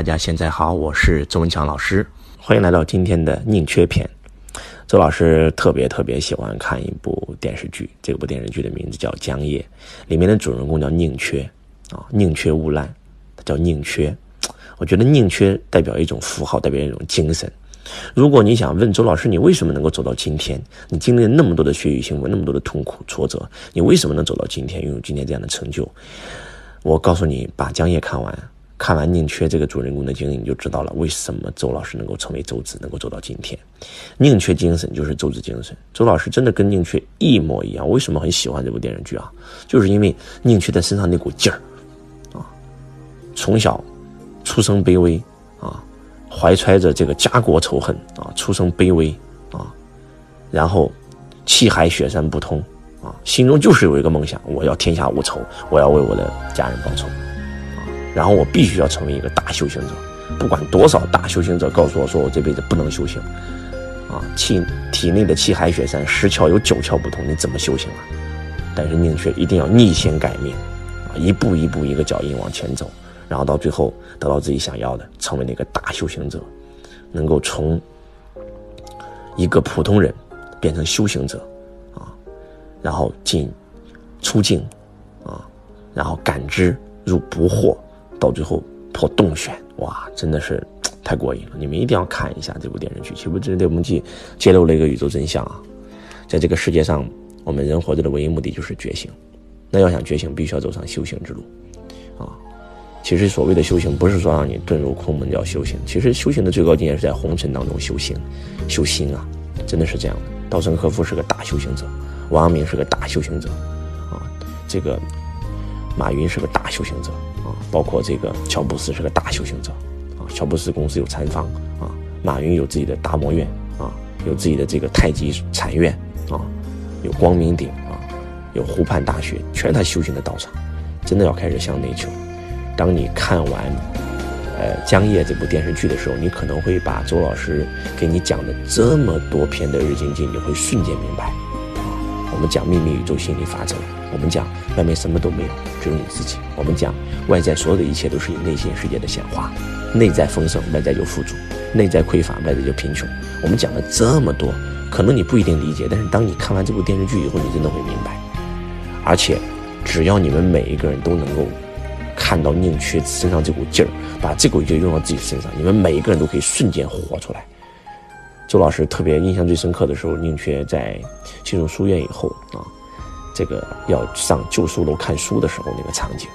大家现在好，我是周文强老师，欢迎来到今天的宁缺篇。周老师特别特别喜欢看一部电视剧，这部电视剧的名字叫《江夜》，里面的主人公叫宁缺啊，宁缺毋滥，他叫宁缺。我觉得宁缺代表一种符号，代表一种精神。如果你想问周老师，你为什么能够走到今天？你经历了那么多的血雨腥风，那么多的痛苦挫折，你为什么能走到今天，拥有今天这样的成就？我告诉你，把《江夜》看完。看完宁缺这个主人公的经历，你就知道了为什么周老师能够成为周子，能够走到今天。宁缺精神就是周子精神。周老师真的跟宁缺一模一样。为什么很喜欢这部电视剧啊？就是因为宁缺在身上那股劲儿啊，从小出生卑微啊，怀揣着这个家国仇恨啊，出生卑微啊，然后气海雪山不通啊，心中就是有一个梦想，我要天下无仇，我要为我的家人报仇。然后我必须要成为一个大修行者，不管多少大修行者告诉我说我这辈子不能修行，啊，气体内的气海雪山十窍有九窍不通，你怎么修行啊？但是宁缺一定要逆天改命，啊，一步一步一个脚印往前走，然后到最后得到自己想要的，成为那个大修行者，能够从一个普通人变成修行者，啊，然后进出境，啊，然后感知入不惑。到最后破洞玄，哇，真的是太过瘾了！你们一定要看一下这部电视剧。其实这部剧揭露了一个宇宙真相啊，在这个世界上，我们人活着的唯一目的就是觉醒。那要想觉醒，必须要走上修行之路啊。其实所谓的修行，不是说让你遁入空门叫修行。其实修行的最高境界是在红尘当中修行、修心啊，真的是这样的。稻盛和夫是个大修行者，王阳明是个大修行者啊，这个马云是个大修行者。啊包括这个乔布斯是个大修行者，啊，乔布斯公司有禅房，啊，马云有自己的达摩院，啊，有自己的这个太极禅院，啊，有光明顶，啊，有湖畔大学，全他修行的道场。真的要开始向内求。当你看完，呃，《江夜》这部电视剧的时候，你可能会把周老师给你讲的这么多篇的日经经，你会瞬间明白。我们讲秘密宇宙心理法则。我们讲外面什么都没有，只有你自己。我们讲外在所有的一切都是你内心世界的显化，内在丰盛，外在就富足；内在匮乏，外在就贫穷。我们讲了这么多，可能你不一定理解，但是当你看完这部电视剧以后，你真的会明白。而且，只要你们每一个人都能够看到宁缺身上这股劲儿，把这股劲儿用到自己身上，你们每一个人都可以瞬间活出来。周老师特别印象最深刻的时候，宁缺在进入书院以后啊。这个要上旧书楼看书的时候，那个场景，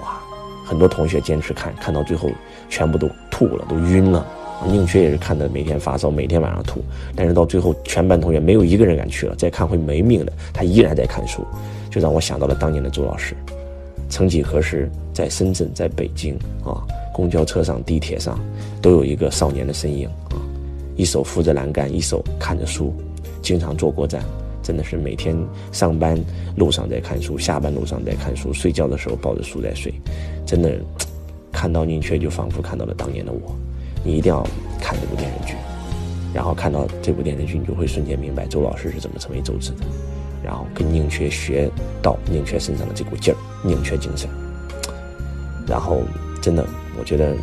哇，很多同学坚持看，看到最后全部都吐了，都晕了。宁缺也是看的，每天发烧，每天晚上吐，但是到最后全班同学没有一个人敢去了，再看会没命的。他依然在看书，就让我想到了当年的周老师。曾几何时，在深圳，在北京啊，公交车上、地铁上，都有一个少年的身影啊，一手扶着栏杆，一手看着书，经常坐过站。真的是每天上班路上在看书，下班路上在看书，睡觉的时候抱着书在睡。真的，看到宁缺就仿佛看到了当年的我。你一定要看这部电视剧，然后看到这部电视剧，你就会瞬间明白周老师是怎么成为周子的，然后跟宁缺学到宁缺身上的这股劲儿，宁缺精神。然后，真的，我觉得，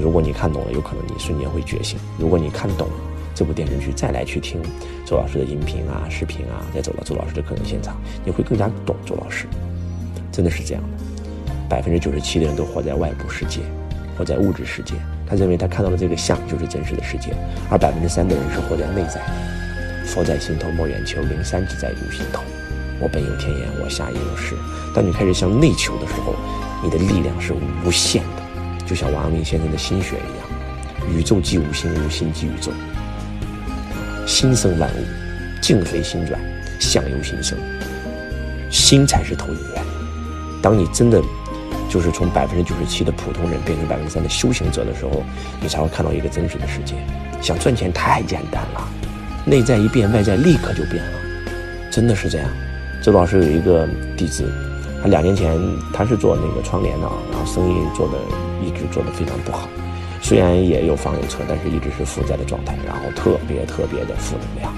如果你看懂了，有可能你瞬间会觉醒；如果你看懂了，这部电视剧再来去听周老师的音频啊、视频啊，再走到周老师的课程现场，你会更加懂周老师。真的是这样的，百分之九十七的人都活在外部世界，活在物质世界，他认为他看到的这个像就是真实的世界，而百分之三的人是活在内在。佛在心头莫远求，灵山只在入心头。我本有天眼，我下也有识。当你开始向内求的时候，你的力量是无限的，就像王阳明先生的心学一样，宇宙即无心，无心即宇宙。心生万物，境随心转，相由心生。心才是投影源。当你真的就是从百分之九十七的普通人变成百分之三的修行者的时候，你才会看到一个真实的世界。想赚钱太简单了，内在一变，外在立刻就变了，真的是这样。周老师有一个弟子，他两年前他是做那个窗帘的啊，然后生意做的一直做的非常不好。虽然也有房有车，但是一直是负债的状态，然后特别特别的负能量，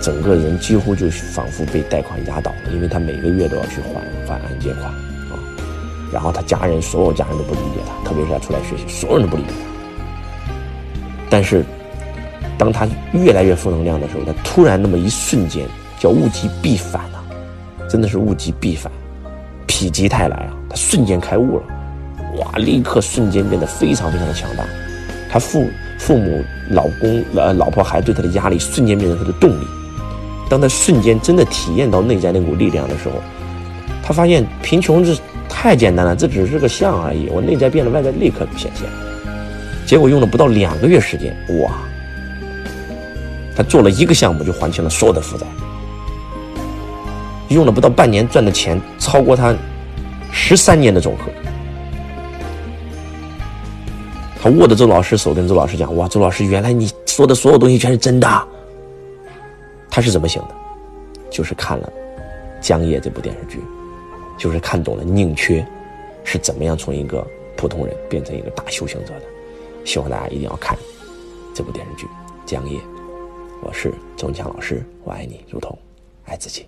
整个人几乎就仿佛被贷款压倒了，因为他每个月都要去还还按揭款啊。然后他家人所有家人都不理解他，特别是他出来学习，所有人都不理解他。但是，当他越来越负能量的时候，他突然那么一瞬间，叫物极必反啊！真的是物极必反，否极泰来啊！他瞬间开悟了，哇！立刻瞬间变得非常非常的强大。他父父母、老公、呃老婆孩子对他的压力，瞬间变成他的动力。当他瞬间真的体验到内在那股力量的时候，他发现贫穷是太简单了，这只是个相而已。我内在变了，外在立刻显现。结果用了不到两个月时间，哇！他做了一个项目就还清了所有的负债，用了不到半年赚的钱超过他十三年的总和。他握着周老师手，跟周老师讲：“哇，周老师，原来你说的所有东西全是真的。”他是怎么想的？就是看了《江夜》这部电视剧，就是看懂了宁缺是怎么样从一个普通人变成一个大修行者的。希望大家一定要看这部电视剧《江夜》。我是周文强老师，我爱你如同爱自己。